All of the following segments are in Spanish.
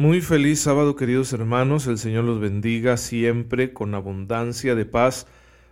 Muy feliz sábado queridos hermanos, el Señor los bendiga siempre con abundancia de paz,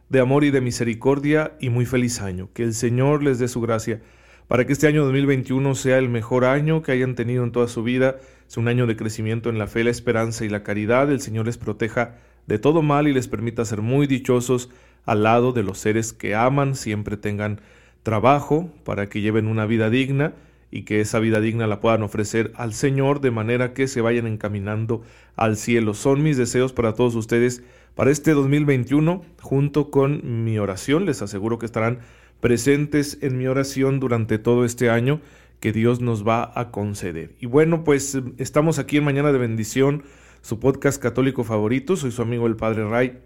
de amor y de misericordia y muy feliz año. Que el Señor les dé su gracia para que este año 2021 sea el mejor año que hayan tenido en toda su vida, sea un año de crecimiento en la fe, la esperanza y la caridad. El Señor les proteja de todo mal y les permita ser muy dichosos al lado de los seres que aman, siempre tengan trabajo para que lleven una vida digna y que esa vida digna la puedan ofrecer al Señor de manera que se vayan encaminando al cielo. Son mis deseos para todos ustedes para este 2021 junto con mi oración. Les aseguro que estarán presentes en mi oración durante todo este año que Dios nos va a conceder. Y bueno, pues estamos aquí en Mañana de Bendición, su podcast católico favorito. Soy su amigo el Padre Ray.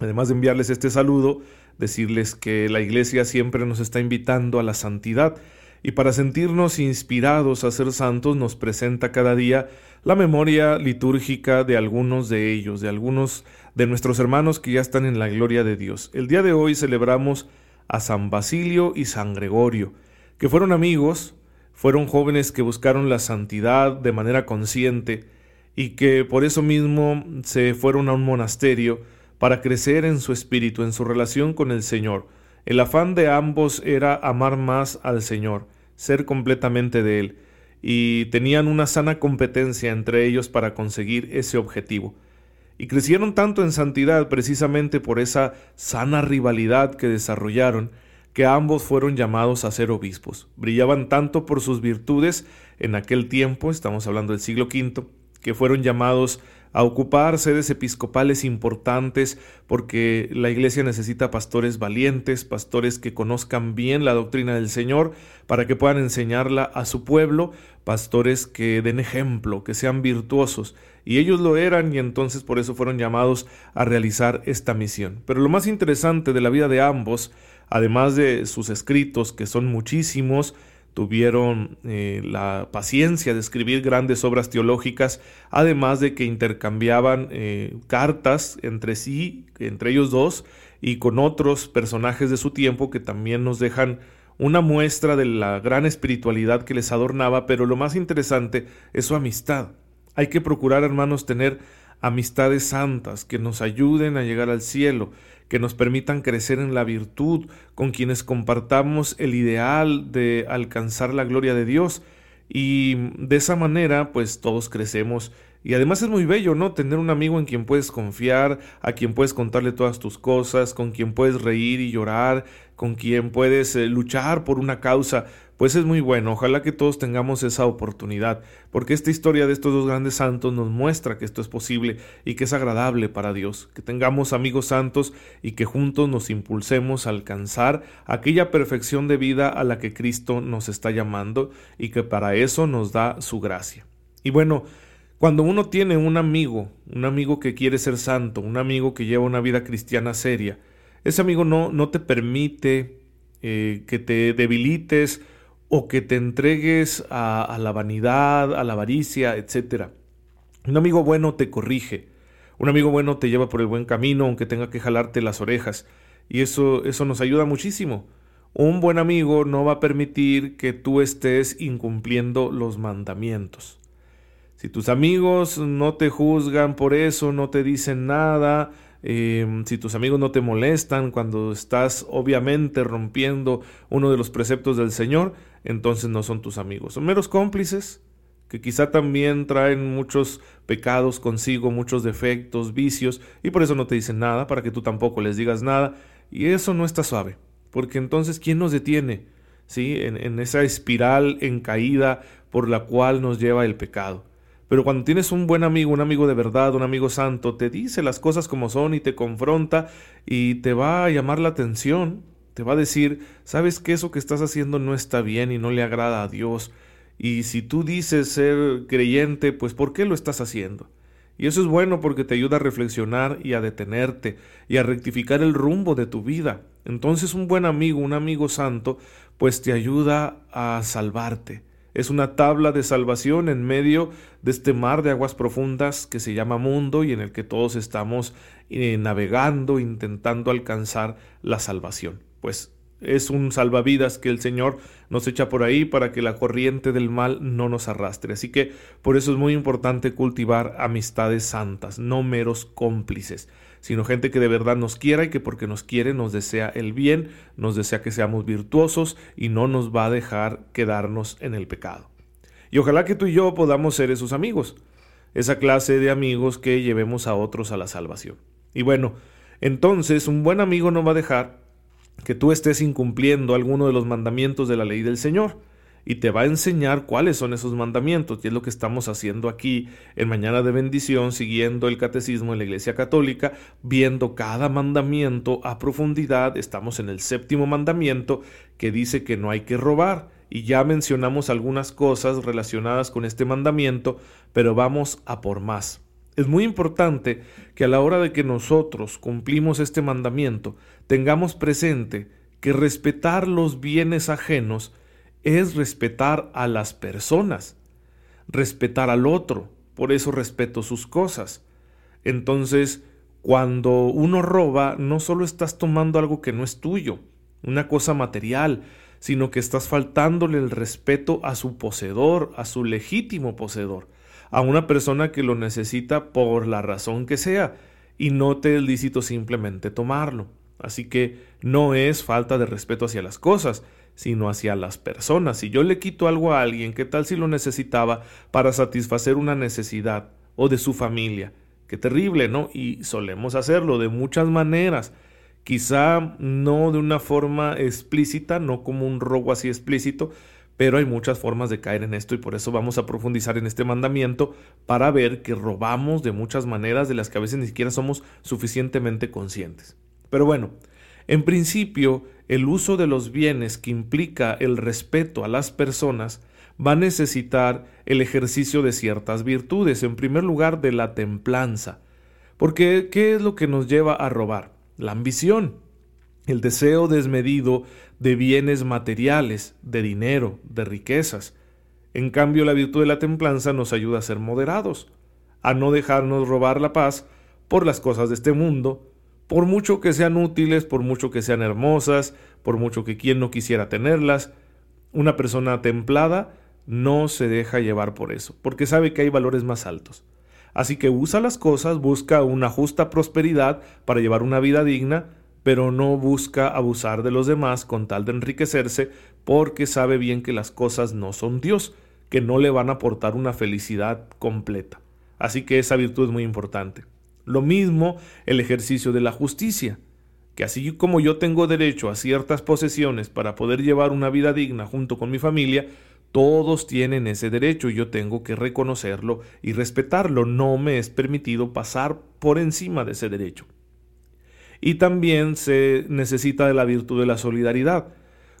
Además de enviarles este saludo, decirles que la Iglesia siempre nos está invitando a la santidad y para sentirnos inspirados a ser santos nos presenta cada día la memoria litúrgica de algunos de ellos, de algunos de nuestros hermanos que ya están en la gloria de Dios. El día de hoy celebramos a San Basilio y San Gregorio, que fueron amigos, fueron jóvenes que buscaron la santidad de manera consciente y que por eso mismo se fueron a un monasterio para crecer en su espíritu, en su relación con el Señor. El afán de ambos era amar más al Señor ser completamente de Él, y tenían una sana competencia entre ellos para conseguir ese objetivo. Y crecieron tanto en santidad precisamente por esa sana rivalidad que desarrollaron, que ambos fueron llamados a ser obispos. Brillaban tanto por sus virtudes en aquel tiempo, estamos hablando del siglo V, que fueron llamados a ocupar sedes episcopales importantes porque la iglesia necesita pastores valientes, pastores que conozcan bien la doctrina del Señor para que puedan enseñarla a su pueblo, pastores que den ejemplo, que sean virtuosos. Y ellos lo eran y entonces por eso fueron llamados a realizar esta misión. Pero lo más interesante de la vida de ambos, además de sus escritos, que son muchísimos, tuvieron eh, la paciencia de escribir grandes obras teológicas, además de que intercambiaban eh, cartas entre sí, entre ellos dos, y con otros personajes de su tiempo que también nos dejan una muestra de la gran espiritualidad que les adornaba, pero lo más interesante es su amistad. Hay que procurar, hermanos, tener amistades santas que nos ayuden a llegar al cielo, que nos permitan crecer en la virtud, con quienes compartamos el ideal de alcanzar la gloria de Dios. Y de esa manera, pues todos crecemos. Y además es muy bello, ¿no? Tener un amigo en quien puedes confiar, a quien puedes contarle todas tus cosas, con quien puedes reír y llorar, con quien puedes eh, luchar por una causa pues es muy bueno. Ojalá que todos tengamos esa oportunidad, porque esta historia de estos dos grandes santos nos muestra que esto es posible y que es agradable para Dios, que tengamos amigos santos y que juntos nos impulsemos a alcanzar aquella perfección de vida a la que Cristo nos está llamando y que para eso nos da su gracia. Y bueno, cuando uno tiene un amigo, un amigo que quiere ser santo, un amigo que lleva una vida cristiana seria, ese amigo no, no te permite eh, que te debilites o que te entregues a, la vanidad, a la avaricia, etc. Un amigo bueno te corrige, un amigo bueno te lleva por el buen camino aunque tenga que jalarte las orejas y eso, eso nos ayuda muchísimo. Un buen amigo no va a permitir que tú estés incumpliendo los mandamientos. Si tus amigos no te juzgan por eso, no te dicen nada, Em, si tus amigos no te molestan cuando estás obviamente rompiendo uno de los preceptos del Señor, entonces no son tus amigos. Son meros cómplices que quizá también traen muchos pecados consigo, muchos defectos, vicios, y por eso no te dicen nada, para que tú tampoco les digas nada, y eso no está suave, porque entonces ¿quién nos detiene? ¿Sí? En, en esa espiral en caída por la cual nos lleva el pecado. Pero cuando tienes un buen amigo, un amigo de verdad, un amigo santo, te dice las cosas como son y te confronta y te va a llamar la atención te va a decir, sabes que eso que estás haciendo no está bien y no le agrada a Dios. Y si tú dices ser creyente, pues ¿por qué lo estás haciendo? Y eso es bueno porque te ayuda a reflexionar y a detenerte y a rectificar el rumbo de tu vida. Entonces un buen amigo, un amigo santo, pues te ayuda a salvarte. Es una tabla de salvación en medio de este mar de aguas profundas que se llama mundo y en el que todos estamos eh, navegando, intentando alcanzar la salvación. Pues es un salvavidas que el Señor nos echa por ahí para que la corriente del mal no nos arrastre. Así que por eso es muy importante cultivar amistades santas, no meros cómplices, sino gente que de verdad nos quiera y que porque nos quiere nos desea el bien, nos desea que seamos virtuosos y no nos va a dejar quedarnos en el pecado. Y ojalá que tú y yo podamos ser esos amigos, esa clase de amigos que llevemos a otros a la salvación. Y bueno, entonces un buen amigo no va a dejar que tú estés incumpliendo alguno de los mandamientos de la ley del Señor y te va a enseñar cuáles son esos mandamientos. Y es lo que estamos haciendo aquí en Mañana de Bendición, siguiendo el catecismo en la Iglesia Católica, viendo cada mandamiento a profundidad. Estamos en el séptimo mandamiento que dice que no hay que robar. Y ya mencionamos algunas cosas relacionadas con este mandamiento, pero vamos a por más. Es muy importante que a la hora de que nosotros cumplimos este mandamiento, tengamos presente que respetar los bienes ajenos es respetar a las personas, respetar al otro, por eso respeto sus cosas. Entonces, cuando uno roba, no solo estás tomando algo que no es tuyo, una cosa material, sino que estás faltándole el respeto a su poseedor, a su legítimo poseedor a una persona que lo necesita por la razón que sea y no te es lícito simplemente tomarlo. Así que no es falta de respeto hacia las cosas, sino hacia las personas. Si yo le quito algo a alguien, ¿qué tal si lo necesitaba para satisfacer una necesidad o de su familia? Qué terrible, ¿no? Y solemos hacerlo de muchas maneras. Quizá no de una forma explícita, no como un robo así explícito, pero hay muchas formas de caer en esto y por eso vamos a profundizar en este mandamiento para ver que robamos de muchas maneras de las que a veces ni siquiera somos suficientemente conscientes. Pero bueno, en principio, el uso de los bienes que implica el respeto a las personas va a necesitar el ejercicio de ciertas virtudes, en primer lugar de la templanza. Porque, ¿qué es lo que nos lleva a robar? La ambición, el deseo desmedido de bienes materiales, de dinero, de riquezas. En cambio, la virtud de la templanza nos ayuda a ser moderados, a no dejarnos robar la paz por las cosas de este mundo, por mucho que sean útiles, por mucho que sean hermosas, por mucho que quien no quisiera tenerlas. Una persona templada no se deja llevar por eso, porque sabe que hay valores más altos. Así que usa las cosas, busca una justa prosperidad para llevar una vida digna, pero no busca abusar de los demás con tal de enriquecerse porque sabe bien que las cosas no son Dios, que no le van a aportar una felicidad completa. Así que esa virtud es muy importante. Lo mismo el ejercicio de la justicia, que así como yo tengo derecho a ciertas posesiones para poder llevar una vida digna junto con mi familia, todos tienen ese derecho y yo tengo que reconocerlo y respetarlo. No me es permitido pasar por encima de ese derecho y también se necesita de la virtud de la solidaridad.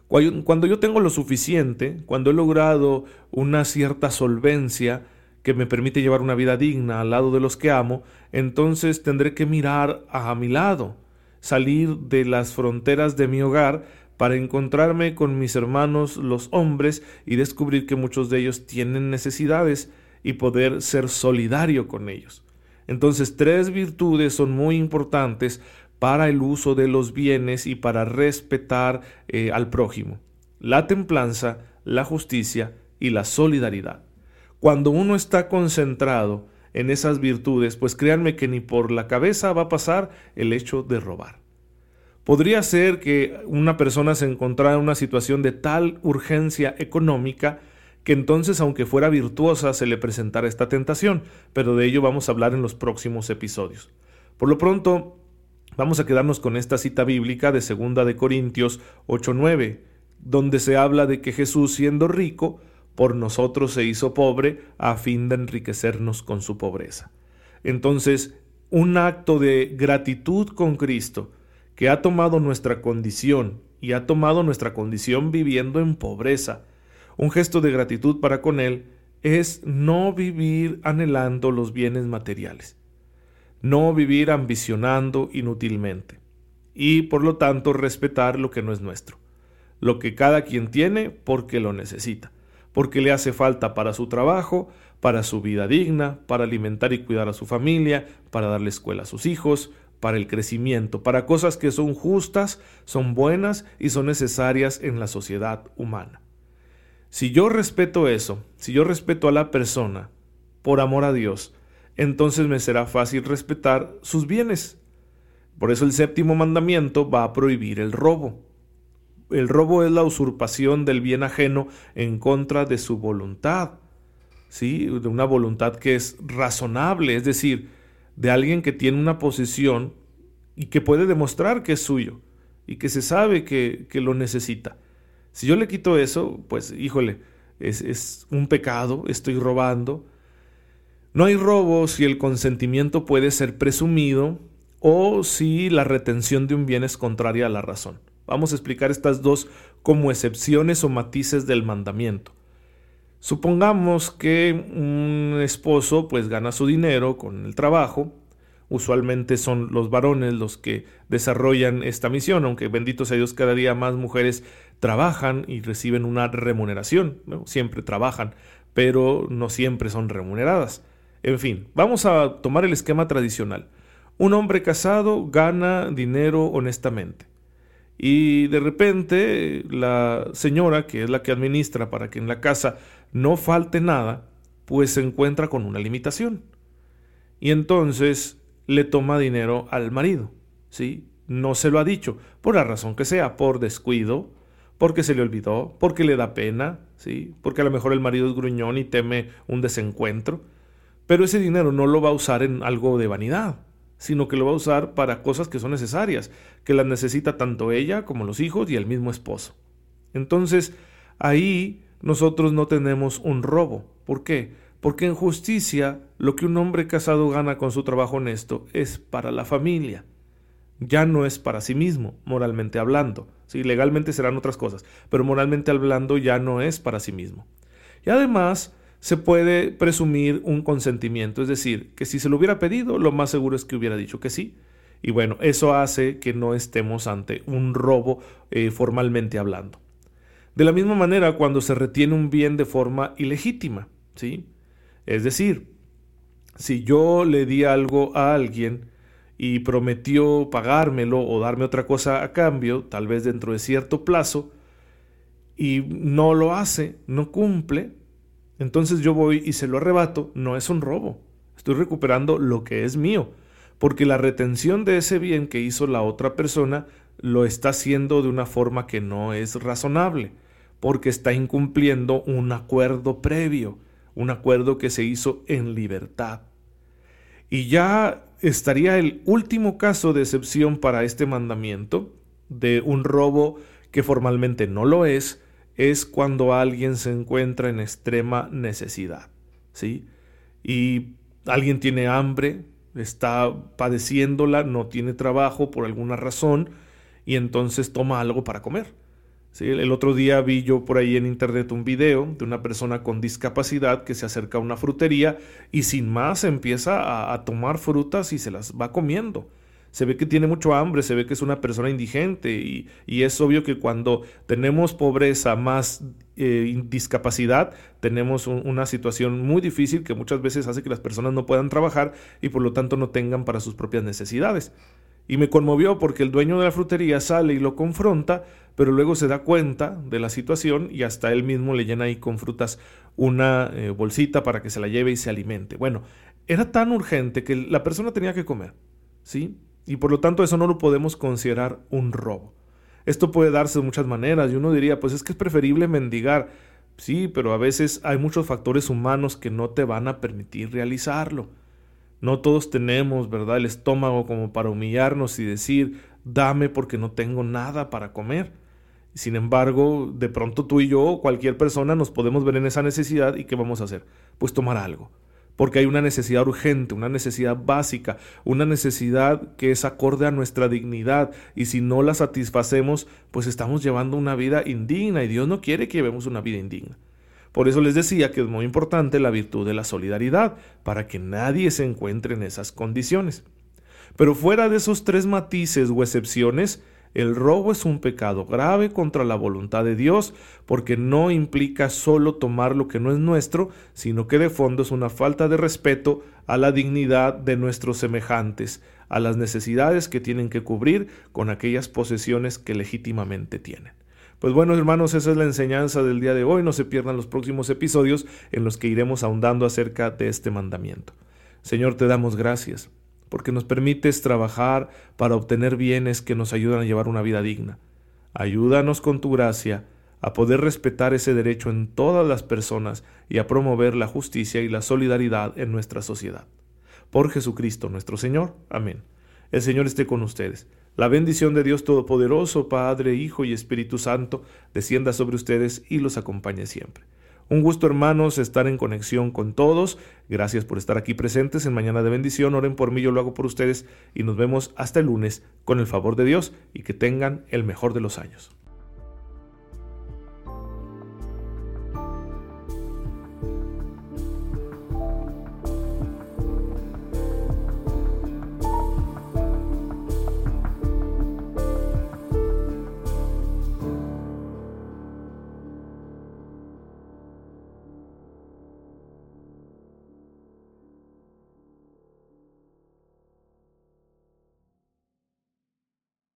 Cuando yo tengo lo suficiente, cuando he logrado una cierta solvencia que me permite llevar una vida digna al lado de los que amo, entonces tendré que mirar a mi lado, salir de las fronteras de mi hogar para encontrarme con mis hermanos los hombres y descubrir que muchos de ellos tienen necesidades y poder ser solidario con ellos. Entonces tres virtudes son muy importantes para el uso de los bienes y para respetar eh, al prójimo. La templanza, la justicia y la solidaridad. Cuando uno está concentrado en esas virtudes, pues créanme que ni por la cabeza va a pasar el hecho de robar. Podría ser que una persona se encontrara en una situación de tal urgencia económica que entonces, aunque fuera virtuosa, se le presentara esta tentación, pero de ello vamos a hablar en los próximos episodios. Por lo pronto, Vamos a quedarnos con esta cita bíblica de 2 de Corintios 8:9, donde se habla de que Jesús siendo rico por nosotros se hizo pobre a fin de enriquecernos con su pobreza. Entonces, un acto de gratitud con Cristo que ha tomado nuestra condición y ha tomado nuestra condición viviendo en pobreza. Un gesto de gratitud para con Él es no vivir anhelando los bienes materiales, no vivir ambicionando inútilmente y por lo tanto respetar lo que no es nuestro, lo que cada quien tiene porque lo necesita, porque le hace falta para su trabajo, para su vida digna, para alimentar y cuidar a su familia, para darle escuela a sus hijos, para el crecimiento, para cosas que son justas, son buenas y son necesarias en la sociedad humana. Si yo respeto eso, si yo respeto a la persona por amor a Dios, entonces me será fácil respetar sus bienes. Por eso el séptimo mandamiento va a prohibir el robo. El robo es la usurpación del bien ajeno en contra de su voluntad. ¿Sí? De una voluntad que es razonable, es decir, de alguien que tiene una posición y que puede demostrar que es suyo y que se sabe que, lo necesita. Si yo le quito eso, pues híjole, es, es un pecado, estoy robando. No hay robo si el consentimiento puede ser presumido o si la retención de un bien es contraria a la razón. Vamos a explicar estas dos como excepciones o matices del mandamiento. Supongamos que un esposo pues gana su dinero con el trabajo, usualmente son los varones los que desarrollan esta misión, aunque bendito sea Dios cada día más mujeres trabajan y reciben una remuneración, siempre trabajan, pero no siempre son remuneradas. En fin, vamos a tomar el esquema tradicional. Un hombre casado gana dinero honestamente y de repente la señora, que es la que administra para que en la casa no falte nada, pues se encuentra con una limitación. Y entonces le toma dinero al marido, ¿sí? No se lo ha dicho, por la razón que sea, por descuido, porque se le olvidó, porque le da pena, ¿sí? Porque a lo mejor el marido es gruñón y teme un desencuentro, pero ese dinero no lo va a usar en algo de vanidad, sino que lo va a usar para cosas que son necesarias, que las necesita tanto ella como los hijos y el mismo esposo. Entonces, ahí nosotros no tenemos un robo. ¿Por qué? Porque en justicia lo que un hombre casado gana con su trabajo honesto es para la familia. Ya no es para sí mismo, moralmente hablando. Sí, legalmente serán otras cosas, pero moralmente hablando ya no es para sí mismo. Y además, se puede presumir un consentimiento, es decir, que si se lo hubiera pedido, lo más seguro es que hubiera dicho que sí. Y bueno, eso hace que no estemos ante un robo eh, formalmente hablando. De la misma manera, cuando se retiene un bien de forma ilegítima, ¿sí? Es decir, si yo le di algo a alguien y prometió pagármelo o darme otra cosa a cambio, tal vez dentro de cierto plazo, y no lo hace, no cumple, entonces yo voy y se lo arrebato, no es un robo. Estoy recuperando lo que es mío, porque la retención de ese bien que hizo la otra persona lo está haciendo de una forma que no es razonable, porque está incumpliendo un acuerdo previo, un acuerdo que se hizo en libertad. Y ya estaría el último caso de excepción para este mandamiento, de un robo que formalmente no lo es, es cuando alguien se encuentra en extrema necesidad, ¿sí? Y alguien tiene hambre, está padeciéndola, no tiene trabajo por alguna razón y entonces toma algo para comer. ¿sí? El otro día vi yo por ahí en internet un video de una persona con discapacidad que se acerca a una frutería y sin más empieza a, a tomar frutas y se las va comiendo se ve que tiene mucho hambre, se ve que es una persona indigente y, es obvio que cuando tenemos pobreza más eh, discapacidad, tenemos una situación muy difícil que muchas veces hace que las personas no puedan trabajar y por lo tanto no tengan para sus propias necesidades. Y me conmovió porque el dueño de la frutería sale y lo confronta, pero luego se da cuenta de la situación y hasta él mismo le llena ahí con frutas una eh, bolsita para que se la lleve y se alimente. Bueno, era tan urgente que la persona tenía que comer, ¿sí? Y por lo tanto eso no lo podemos considerar un robo. Esto puede darse de muchas maneras y uno diría, pues es que es preferible mendigar. Sí, pero a veces hay muchos factores humanos que no te van a permitir realizarlo. No todos tenemos, ¿verdad?, el estómago como para humillarnos y decir, dame porque no tengo nada para comer. Sin embargo, de pronto tú y yo, cualquier persona, nos podemos ver en esa necesidad y ¿qué vamos a hacer? Pues tomar algo porque hay una necesidad urgente, una necesidad básica, una necesidad que es acorde a nuestra dignidad y si no la satisfacemos, pues estamos llevando una vida indigna y Dios no quiere que llevemos una vida indigna. Por eso les decía que es muy importante la virtud de la solidaridad, para que nadie se encuentre en esas condiciones. Pero fuera de esos tres matices o excepciones, el robo es un pecado grave contra la voluntad de Dios porque no implica solo tomar lo que no es nuestro, sino que de fondo es una falta de respeto a la dignidad de nuestros semejantes, a las necesidades que tienen que cubrir con aquellas posesiones que legítimamente tienen. Pues bueno, hermanos, esa es la enseñanza del día de hoy. No se pierdan los próximos episodios en los que iremos ahondando acerca de este mandamiento. Señor, te damos gracias porque nos permites trabajar para obtener bienes que nos ayudan a llevar una vida digna. Ayúdanos con tu gracia a poder respetar ese derecho en todas las personas y a promover la justicia y la solidaridad en nuestra sociedad. Por Jesucristo nuestro Señor. Amén. El Señor esté con ustedes. La bendición de Dios Todopoderoso, Padre, Hijo y Espíritu Santo, descienda sobre ustedes y los acompañe siempre. Un gusto hermanos estar en conexión con todos. Gracias por estar aquí presentes en Mañana de Bendición. Oren por mí, yo lo hago por ustedes y nos vemos hasta el lunes con el favor de Dios y que tengan el mejor de los años.